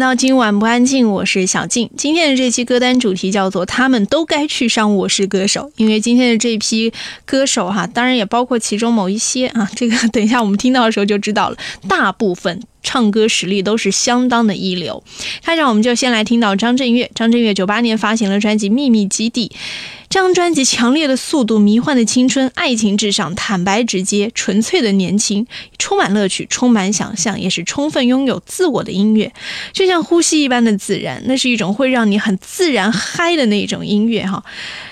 到今晚不安静，我是小静。今天的这期歌单主题叫做“他们都该去上我是歌手”，因为今天的这批歌手哈，当然也包括其中某一些啊，这个 等一下我们听到的时候就知道了，大部分。唱歌实力都是相当的一流。开场我们就先来听到张震岳。张震岳九八年发行了专辑《秘密基地》，这张专辑强烈的速度、迷幻的青春、爱情至上、坦白直接、纯粹的年轻，充满乐趣、充满想象，也是充分拥有自我的音乐，就像呼吸一般的自然。那是一种会让你很自然嗨的那种音乐哈。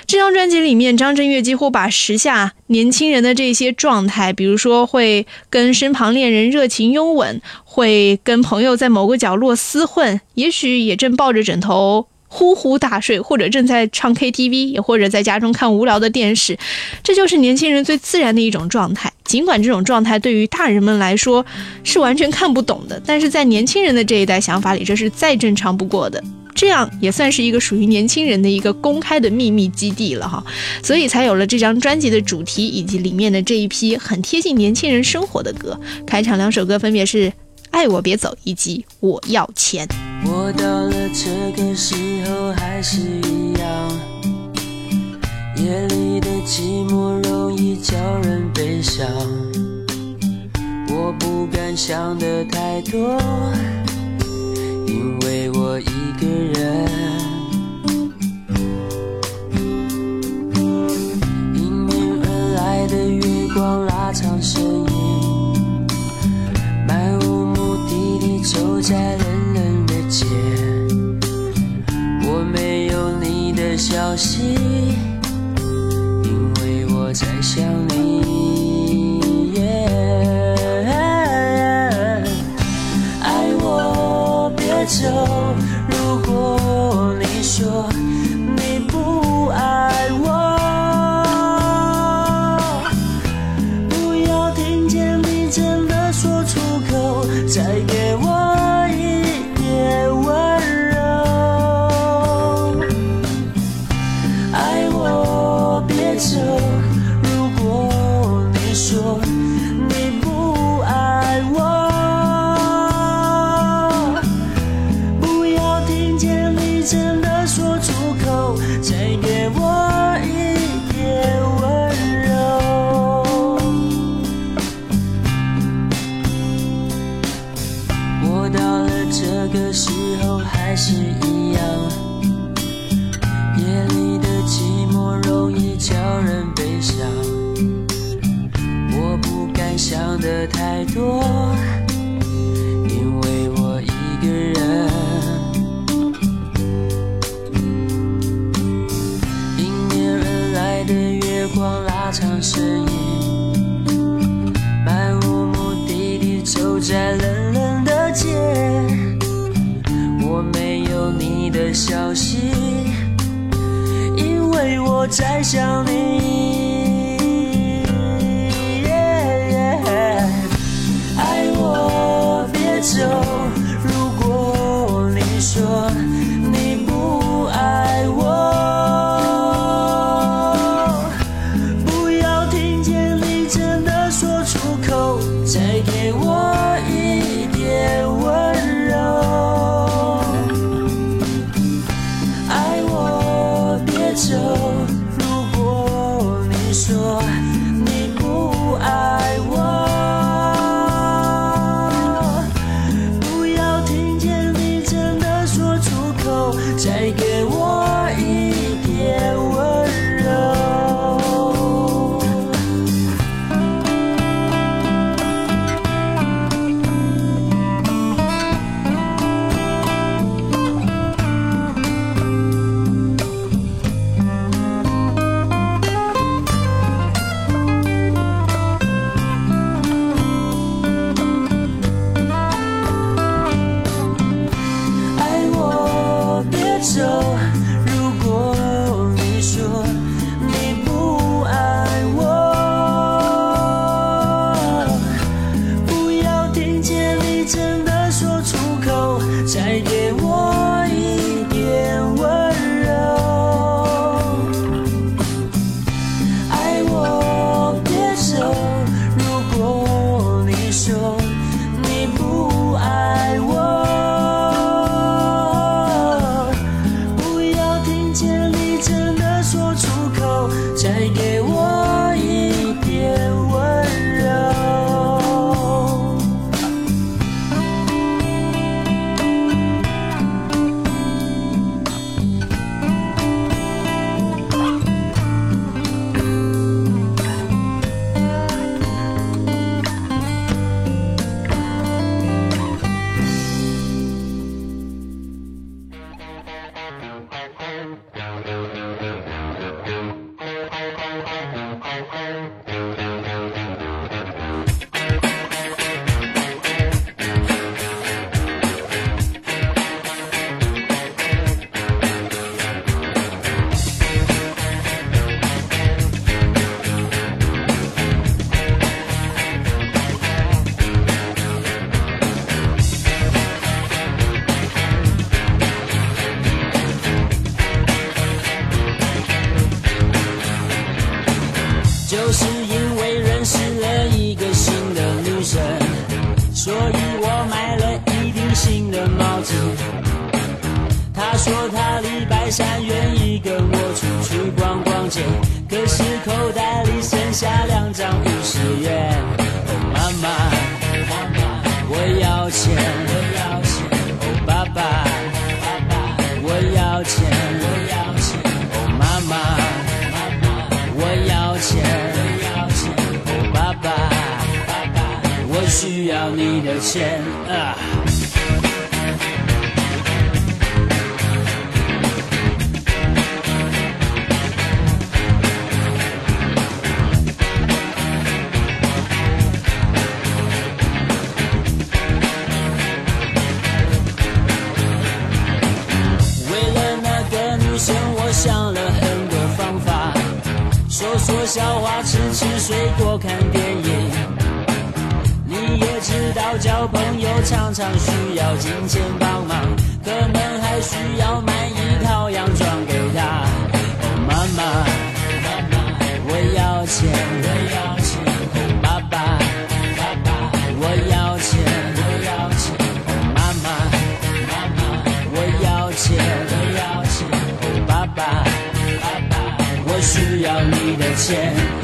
这张专辑里面，张震岳几乎把时下年轻人的这些状态，比如说会跟身旁恋人热情拥吻，会跟朋友在某个角落厮混，也许也正抱着枕头呼呼大睡，或者正在唱 KTV，也或者在家中看无聊的电视，这就是年轻人最自然的一种状态。尽管这种状态对于大人们来说是完全看不懂的，但是在年轻人的这一代想法里，这是再正常不过的。这样也算是一个属于年轻人的一个公开的秘密基地了哈，所以才有了这张专辑的主题以及里面的这一批很贴近年轻人生活的歌。开场两首歌分别是《爱我别走》以及《我要钱》。我到了这个时候还是一样，夜里的寂寞容易叫人悲伤，我不敢想的太多。因为我一个人，迎面而来的月光拉长身影，漫无目的地走在冷冷的街，我没有你的消息，因为我在想我拉长身影漫无目的地走在冷冷的街。我没有你的消息因为我在想你。钱我要钱。哦妈妈妈妈我要钱我要钱。哦爸爸爸爸我需要你的钱。啊。常常需要金钱帮忙可能还需要买一套洋装给她哦妈妈妈妈我要钱我要钱爸爸爸爸我要钱我要钱妈妈妈妈我要钱我要钱爸爸爸爸我需要你的钱。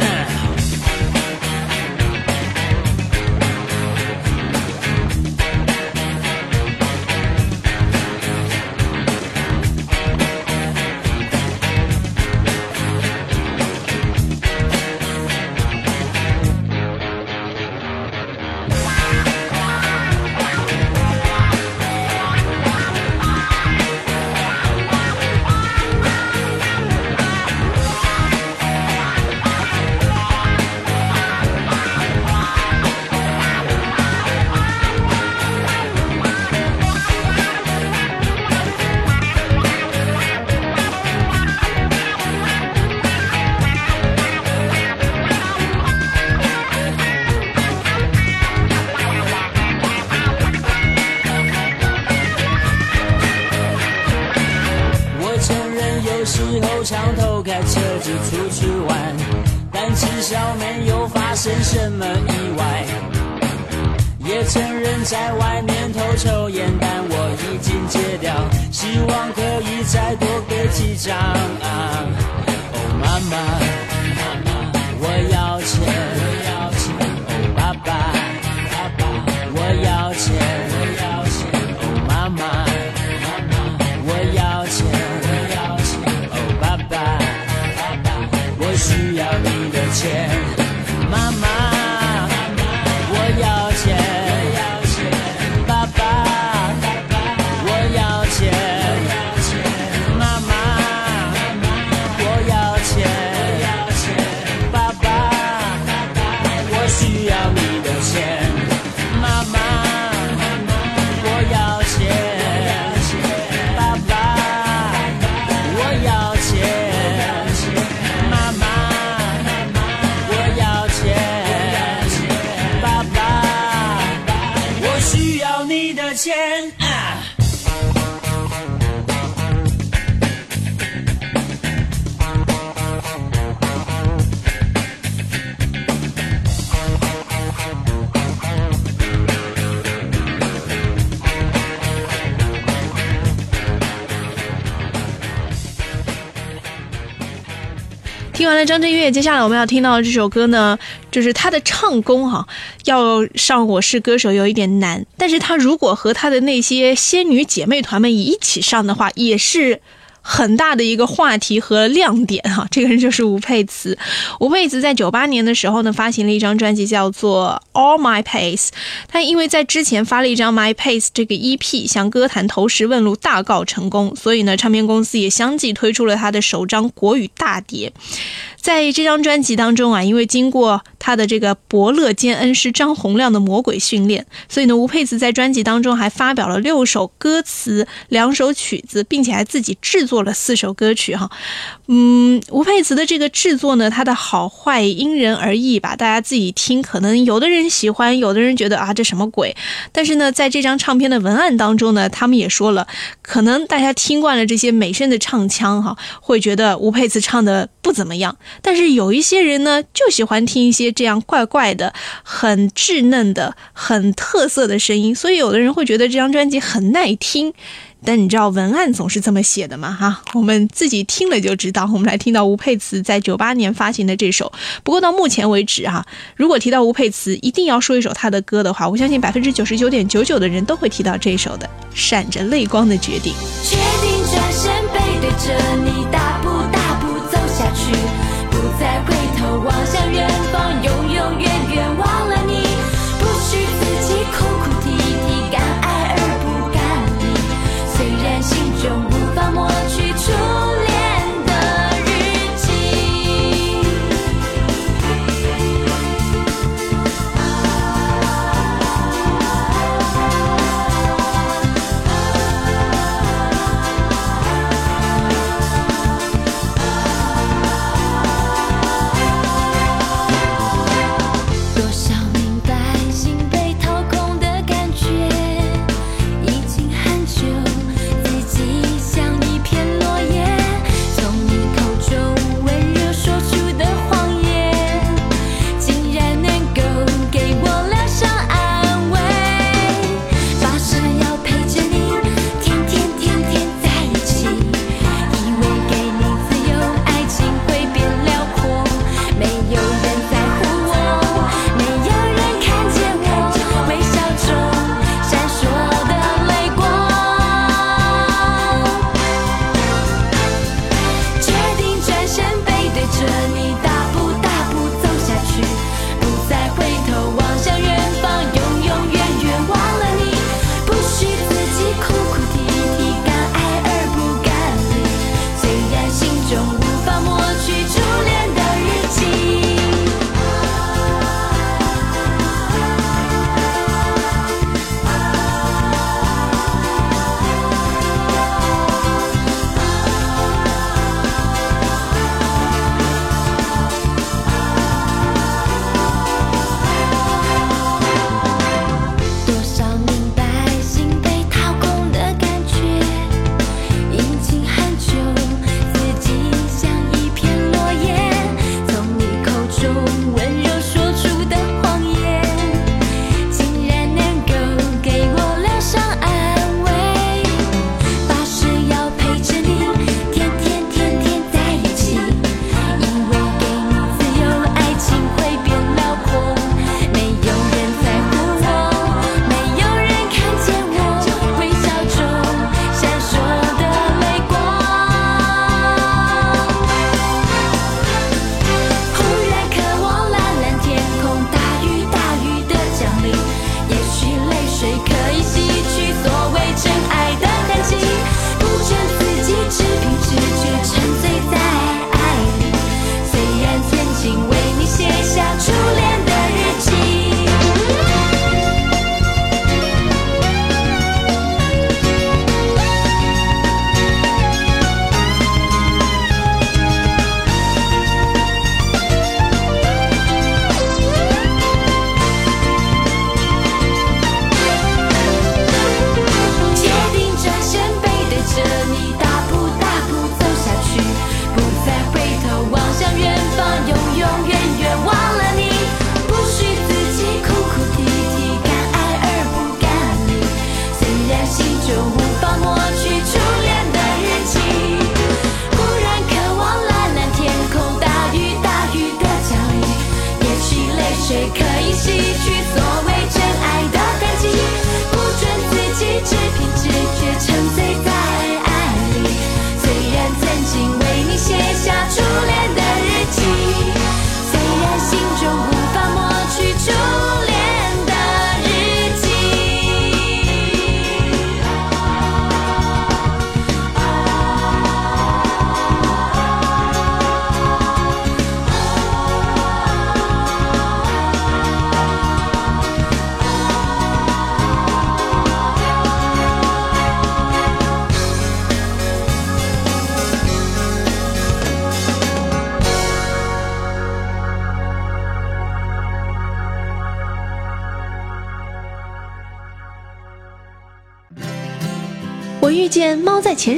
听完了张震岳，接下来我们要听到的这首歌呢，就是他的唱功哈，要上《我是歌手》有一点难，但是他如果和他的那些仙女姐妹团们一起上的话，也是。很大的一个话题和亮点哈，这个人就是吴佩慈。吴佩慈在九八年的时候呢，发行了一张专辑叫做《All My Pace》。他因为在之前发了一张《My Pace》这个 EP，向歌坛投石问路，大告成功，所以呢，唱片公司也相继推出了他的首张国语大碟。在这张专辑当中啊，因为经过他的这个伯乐兼恩师张洪亮的魔鬼训练，所以呢，吴佩慈在专辑当中还发表了六首歌词、两首曲子，并且还自己制作了四首歌曲。哈，嗯，吴佩慈的这个制作呢，它的好坏因人而异吧，大家自己听，可能有的人喜欢，有的人觉得啊，这什么鬼？但是呢，在这张唱片的文案当中呢，他们也说了，可能大家听惯了这些美声的唱腔，哈，会觉得吴佩慈唱的不怎么样。但是有一些人呢，就喜欢听一些这样怪怪的、很稚嫩的、很特色的声音，所以有的人会觉得这张专辑很耐听。但你知道文案总是这么写的吗？哈，我们自己听了就知道。我们来听到吴佩慈在九八年发行的这首。不过到目前为止，哈，如果提到吴佩慈，一定要说一首她的歌的话，我相信百分之九十九点九九的人都会提到这首的《闪着泪光的决定》。决定转身背对着你，大去，不。再回头望向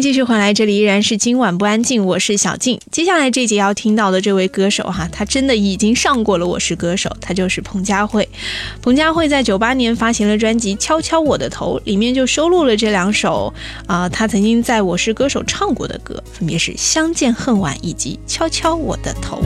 继续回来，这里依然是今晚不安静，我是小静。接下来这节要听到的这位歌手哈，他真的已经上过了《我是歌手》，他就是彭佳慧。彭佳慧在九八年发行了专辑《敲敲我的头》，里面就收录了这两首啊，他曾经在我是歌手唱过的歌，分别是《相见恨晚》以及《敲敲我的头》。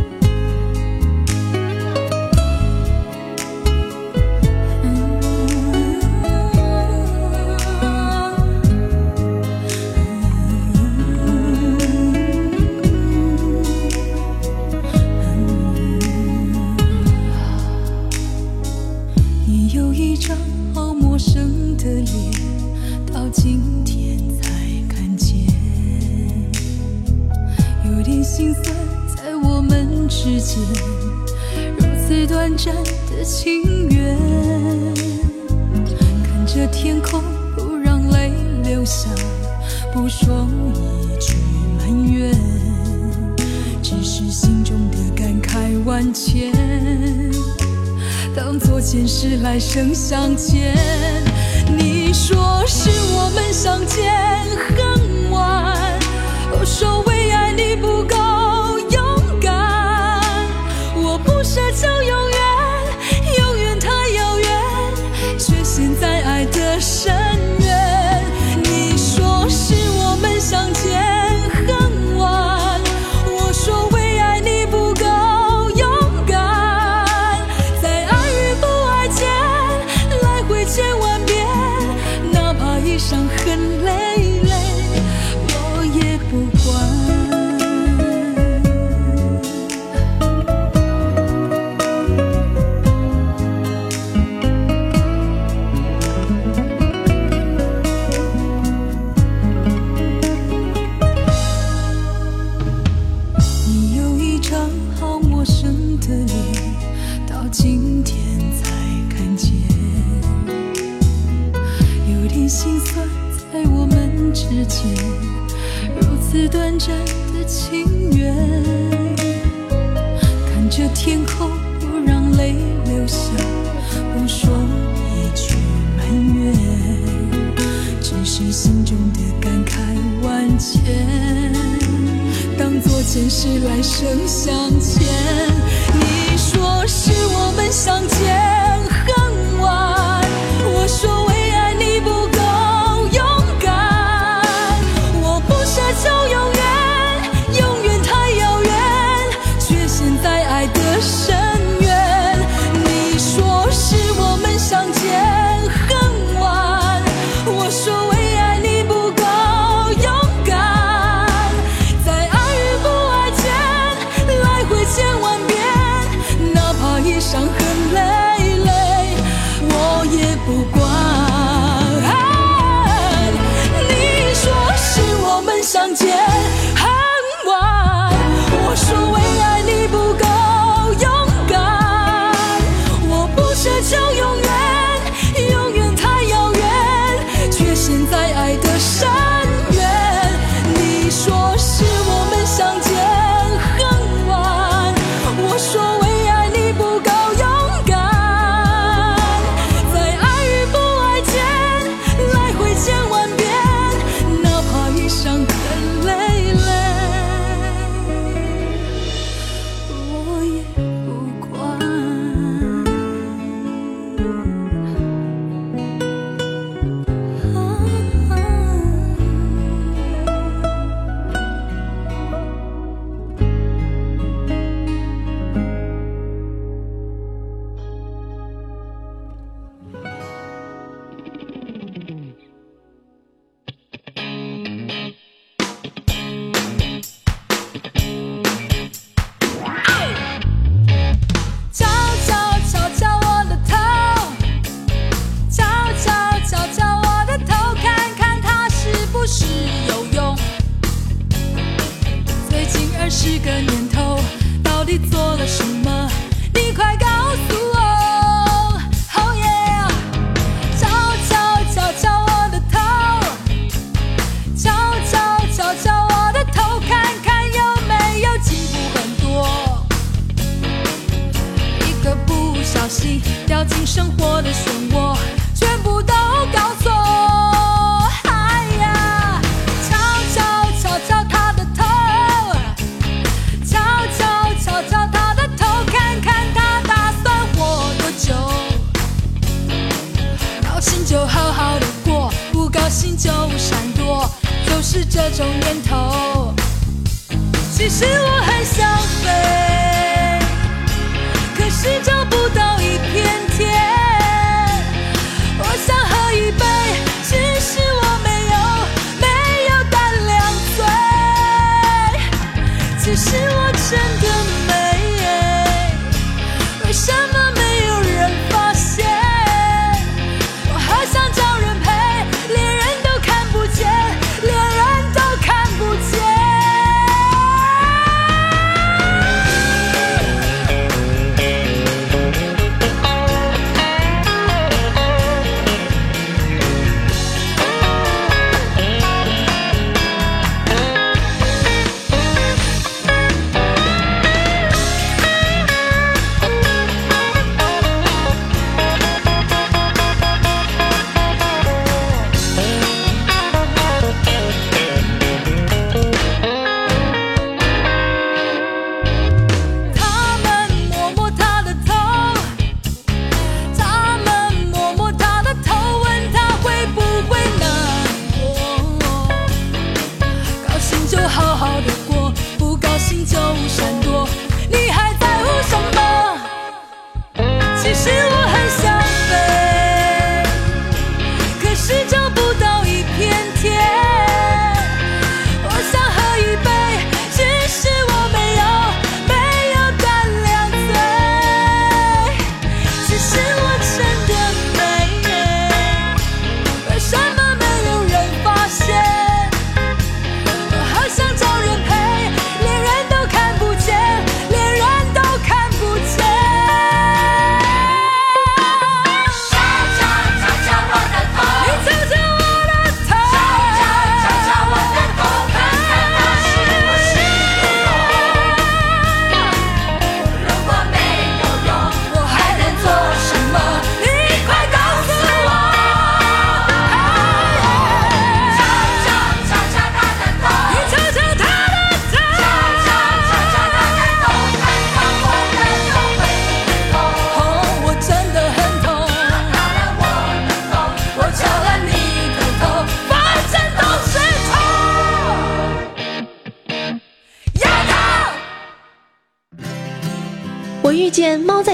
声向前前世来生相欠，你说是我们相见。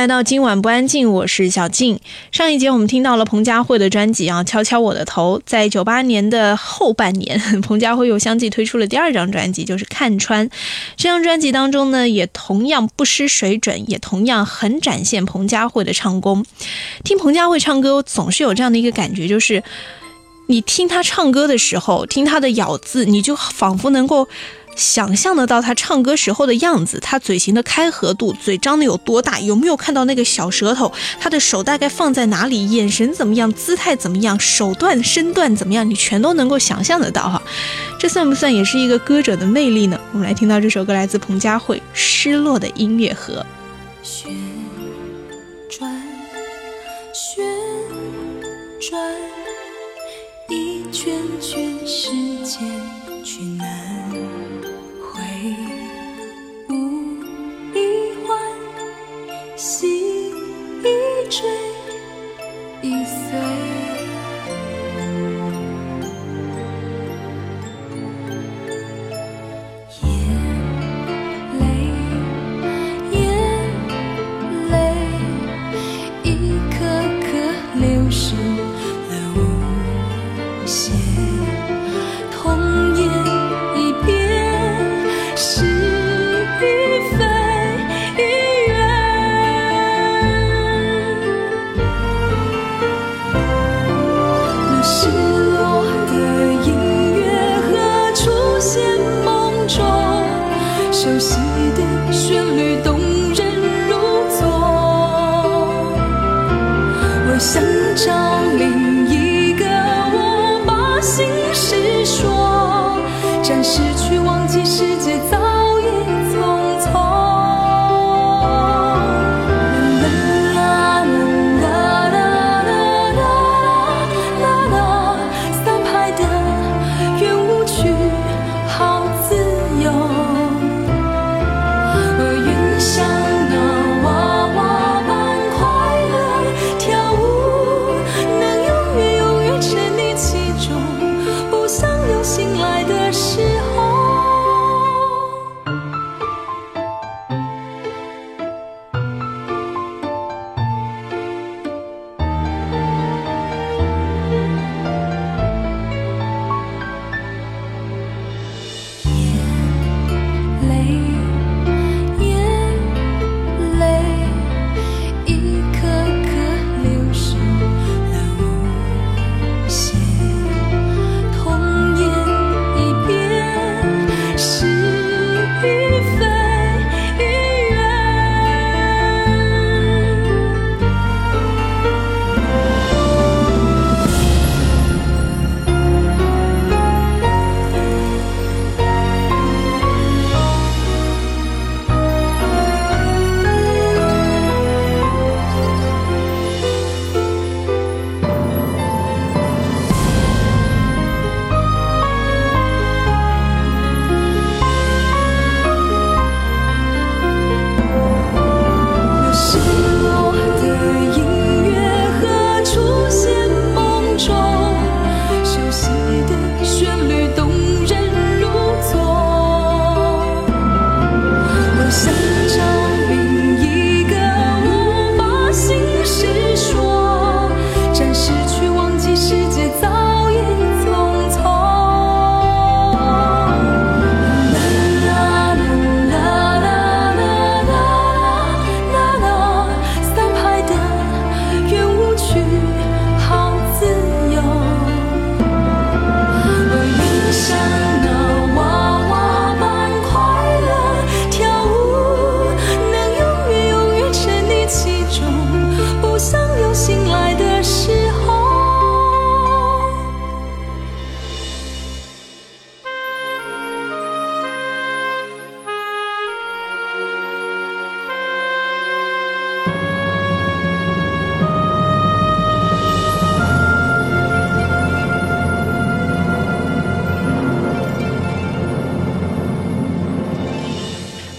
来到今晚不安静，我是小静。上一节我们听到了彭佳慧的专辑啊，《敲敲我的头》。在九八年的后半年，彭佳慧又相继推出了第二张专辑，就是《看穿》。这张专辑当中呢，也同样不失水准，也同样很展现彭佳慧的唱功。听彭佳慧唱歌，总是有这样的一个感觉，就是你听她唱歌的时候，听她的咬字，你就仿佛能够。想象得到他唱歌时候的样子，他嘴型的开合度，嘴张的有多大，有没有看到那个小舌头，他的手大概放在哪里，眼神怎么样，姿态怎么样，手段身段怎么样，你全都能够想象得到哈。这算不算也是一个歌者的魅力呢？我们来听到这首歌，来自彭佳慧《失落的音乐盒》。旋转，旋转，一圈圈时间去哪戏一追一碎。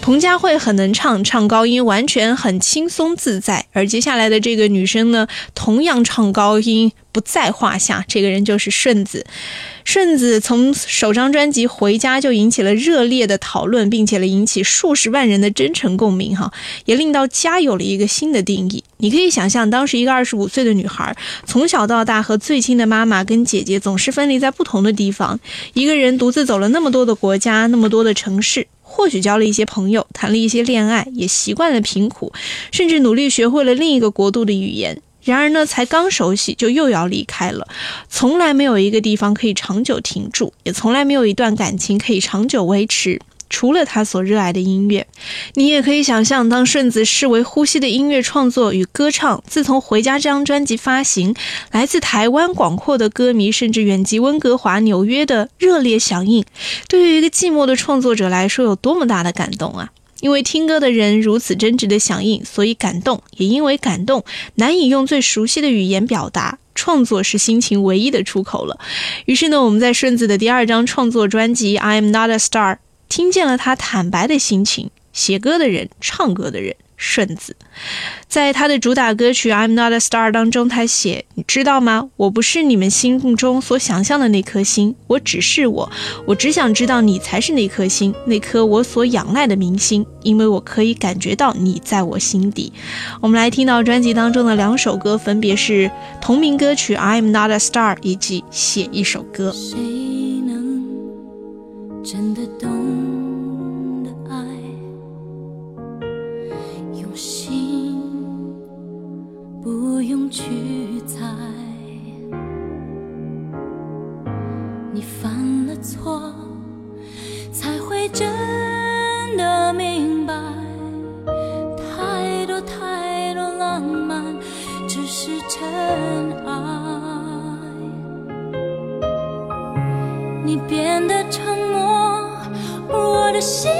彭佳慧很能唱，唱高音完全很轻松自在。而接下来的这个女生呢，同样唱高音不在话下。这个人就是顺子。顺子从首张专辑《回家》就引起了热烈的讨论，并且了引起数十万人的真诚共鸣，哈，也令到家有了一个新的定义。你可以想象，当时一个二十五岁的女孩，从小到大和最亲的妈妈跟姐姐总是分离在不同的地方，一个人独自走了那么多的国家，那么多的城市。或许交了一些朋友，谈了一些恋爱，也习惯了贫苦，甚至努力学会了另一个国度的语言。然而呢，才刚熟悉，就又要离开了。从来没有一个地方可以长久停住，也从来没有一段感情可以长久维持。除了他所热爱的音乐，你也可以想象，当顺子视为呼吸的音乐创作与歌唱，自从《回家》这张专辑发行，来自台湾广阔的歌迷，甚至远及温哥华、纽约的热烈响应，对于一个寂寞的创作者来说，有多么大的感动啊！因为听歌的人如此真挚的响应，所以感动；也因为感动，难以用最熟悉的语言表达，创作是心情唯一的出口了。于是呢，我们在顺子的第二张创作专辑《I Am Not a Star》。听见了他坦白的心情，写歌的人，唱歌的人，顺子，在他的主打歌曲《I'm Not a Star》当中，他写：“你知道吗？我不是你们心目中所想象的那颗星，我只是我，我只想知道你才是那颗星，那颗我所仰赖的明星，因为我可以感觉到你在我心底。”我们来听到专辑当中的两首歌，分别是同名歌曲《I'm Not a Star》以及《写一首歌》。谁能真的懂去猜。你犯了错，才会真的明白，太多太多浪漫只是尘埃。你变得沉默，而我的心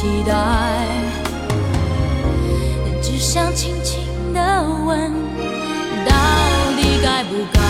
期待。只想轻轻的问到底该不该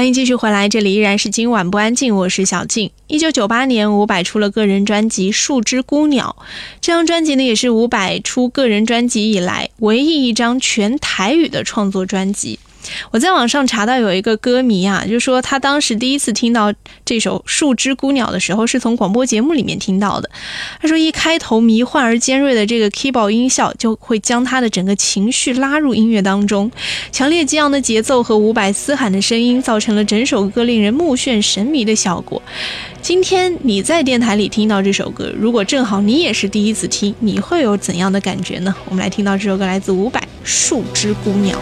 欢迎继续回来，这里依然是今晚不安静，我是小静。一九九八年，伍佰出了个人专辑《树枝孤鸟》，这张专辑呢，也是伍佰出个人专辑以来唯一一张全台语的创作专辑。我在网上查到有一个歌迷啊，就说他当时第一次听到这首《树枝孤鸟》的时候，是从广播节目里面听到的。他说，一开头迷幻而尖锐的这个 keyboard 音效，就会将他的整个情绪拉入音乐当中。强烈激昂的节奏和伍佰嘶喊的声音，造成了整首歌令人目眩神迷的效果。今天你在电台里听到这首歌，如果正好你也是第一次听，你会有怎样的感觉呢？我们来听到这首歌，来自伍佰《树枝孤鸟》。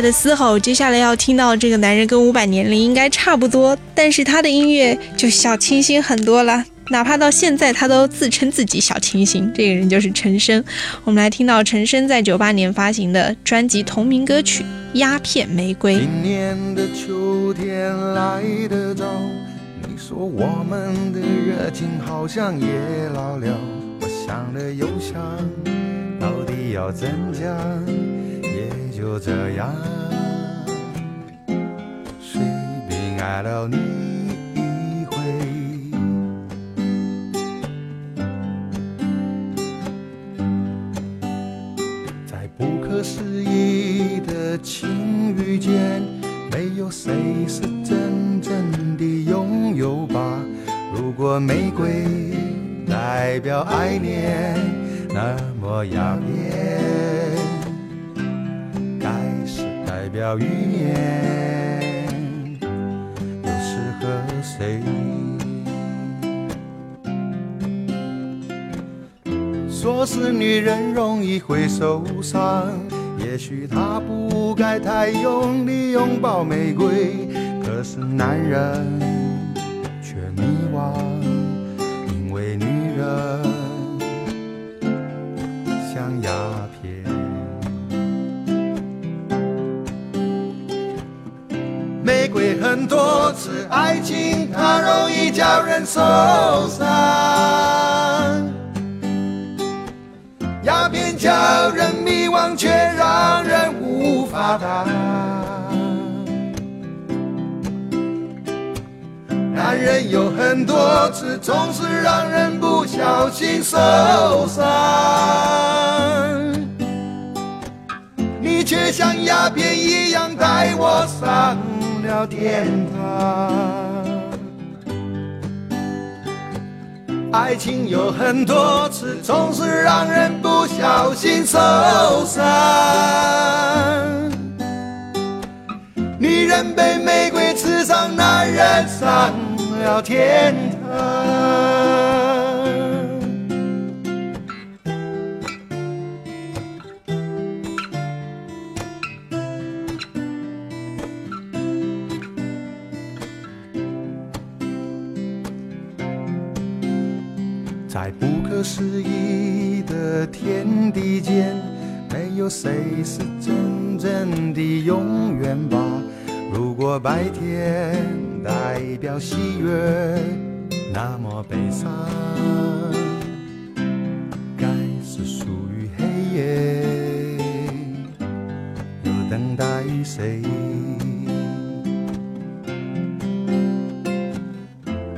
的嘶吼，接下来要听到这个男人跟伍佰年龄应该差不多，但是他的音乐就小清新很多了。哪怕到现在，他都自称自己小清新。这个人就是陈升。我们来听到陈升在九八年发行的专辑同名歌曲《鸦片玫瑰》。今年的秋天来得早，你说我们的热情好像也老了。我想了又想，到底要怎讲？就这样，随便爱了你一回。在不可思议的情遇间，没有谁是真正的拥有吧。如果玫瑰代表爱恋，那么鸦片表欲念，又适合谁？说是女人容易会受伤，也许她不该太用力拥抱玫瑰，可是男人却迷惘，因为女人像鸦片。次，爱情它容易叫人受伤。鸦片叫人迷惘，却让人无法答。男人有很多次，总是让人不小心受伤。你却像鸦片一样带我上了天堂。爱情有很多次，总是让人不小心受伤。女人被玫瑰刺伤，男人上了天堂。天地间，没有谁是真正的永远吧。如果白天代表喜悦，那么悲伤该是属于黑夜，又等待谁？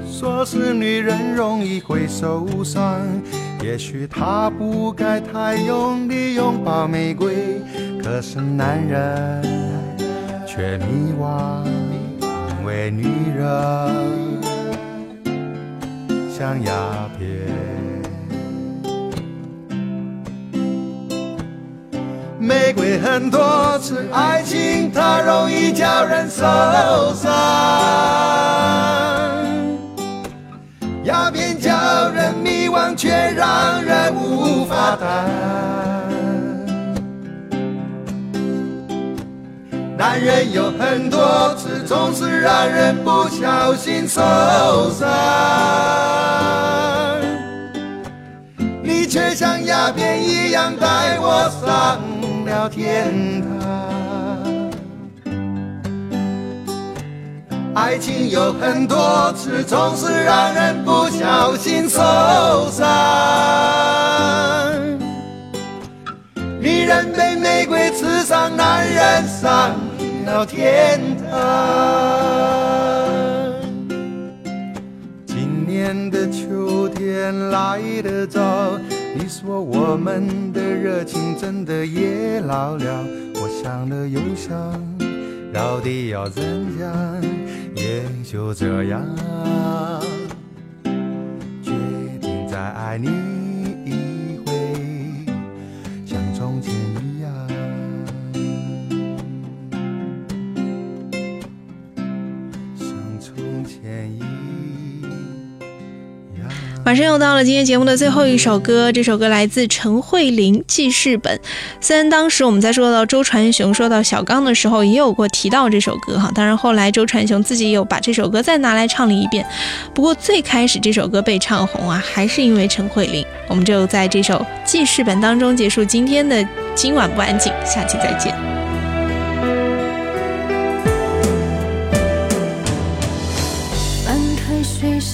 说是女人容易会受伤，也许她不该太用力拥抱玫瑰，可是男人却迷惘，为女人像鸦片。玫瑰很多次，爱情它容易叫人受伤。鸦片叫人迷惘，却让人无法答。男人有很多次，总是让人不小心受伤。你却像鸦片一样带我上了天堂。爱情有很多次，总是让人不小心受伤。女人被玫瑰刺伤，男人上了天堂。今年的秋天来得早，你说我们的热情真的也老了。我想了又想，到底要怎样？也就这样，决定再爱你。马上又到了今天节目的最后一首歌，这首歌来自陈慧琳《记事本》。虽然当时我们在说到周传雄、说到小刚的时候，也有过提到这首歌哈，当然后来周传雄自己有把这首歌再拿来唱了一遍。不过最开始这首歌被唱红啊，还是因为陈慧琳。我们就在这首《记事本》当中结束今天的今晚不安静，下期再见。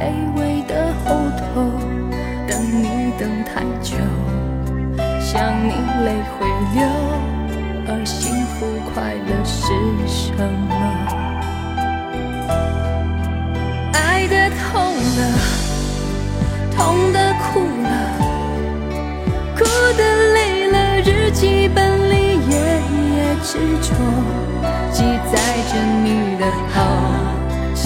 卑微的后头，等你等太久，想你泪会流，而幸福快乐是什么？爱的痛了，痛的哭了，哭的累了，日记本里夜夜执着，记载着你的好。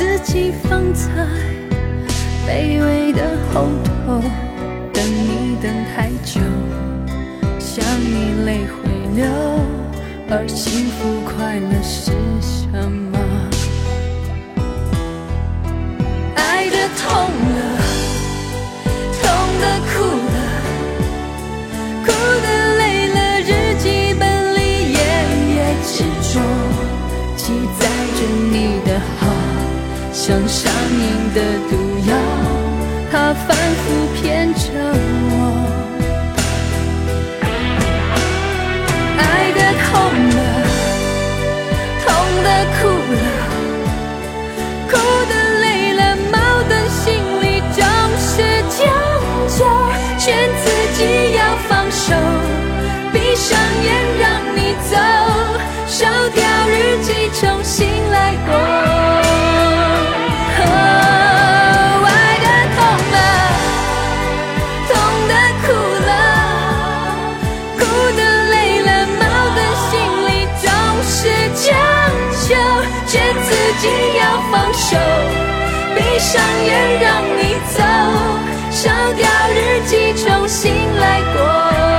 自己放在卑微的后头，等你等太久，想你泪会流，而幸福快乐是什么？上眼让你走，烧掉日记，重新来过。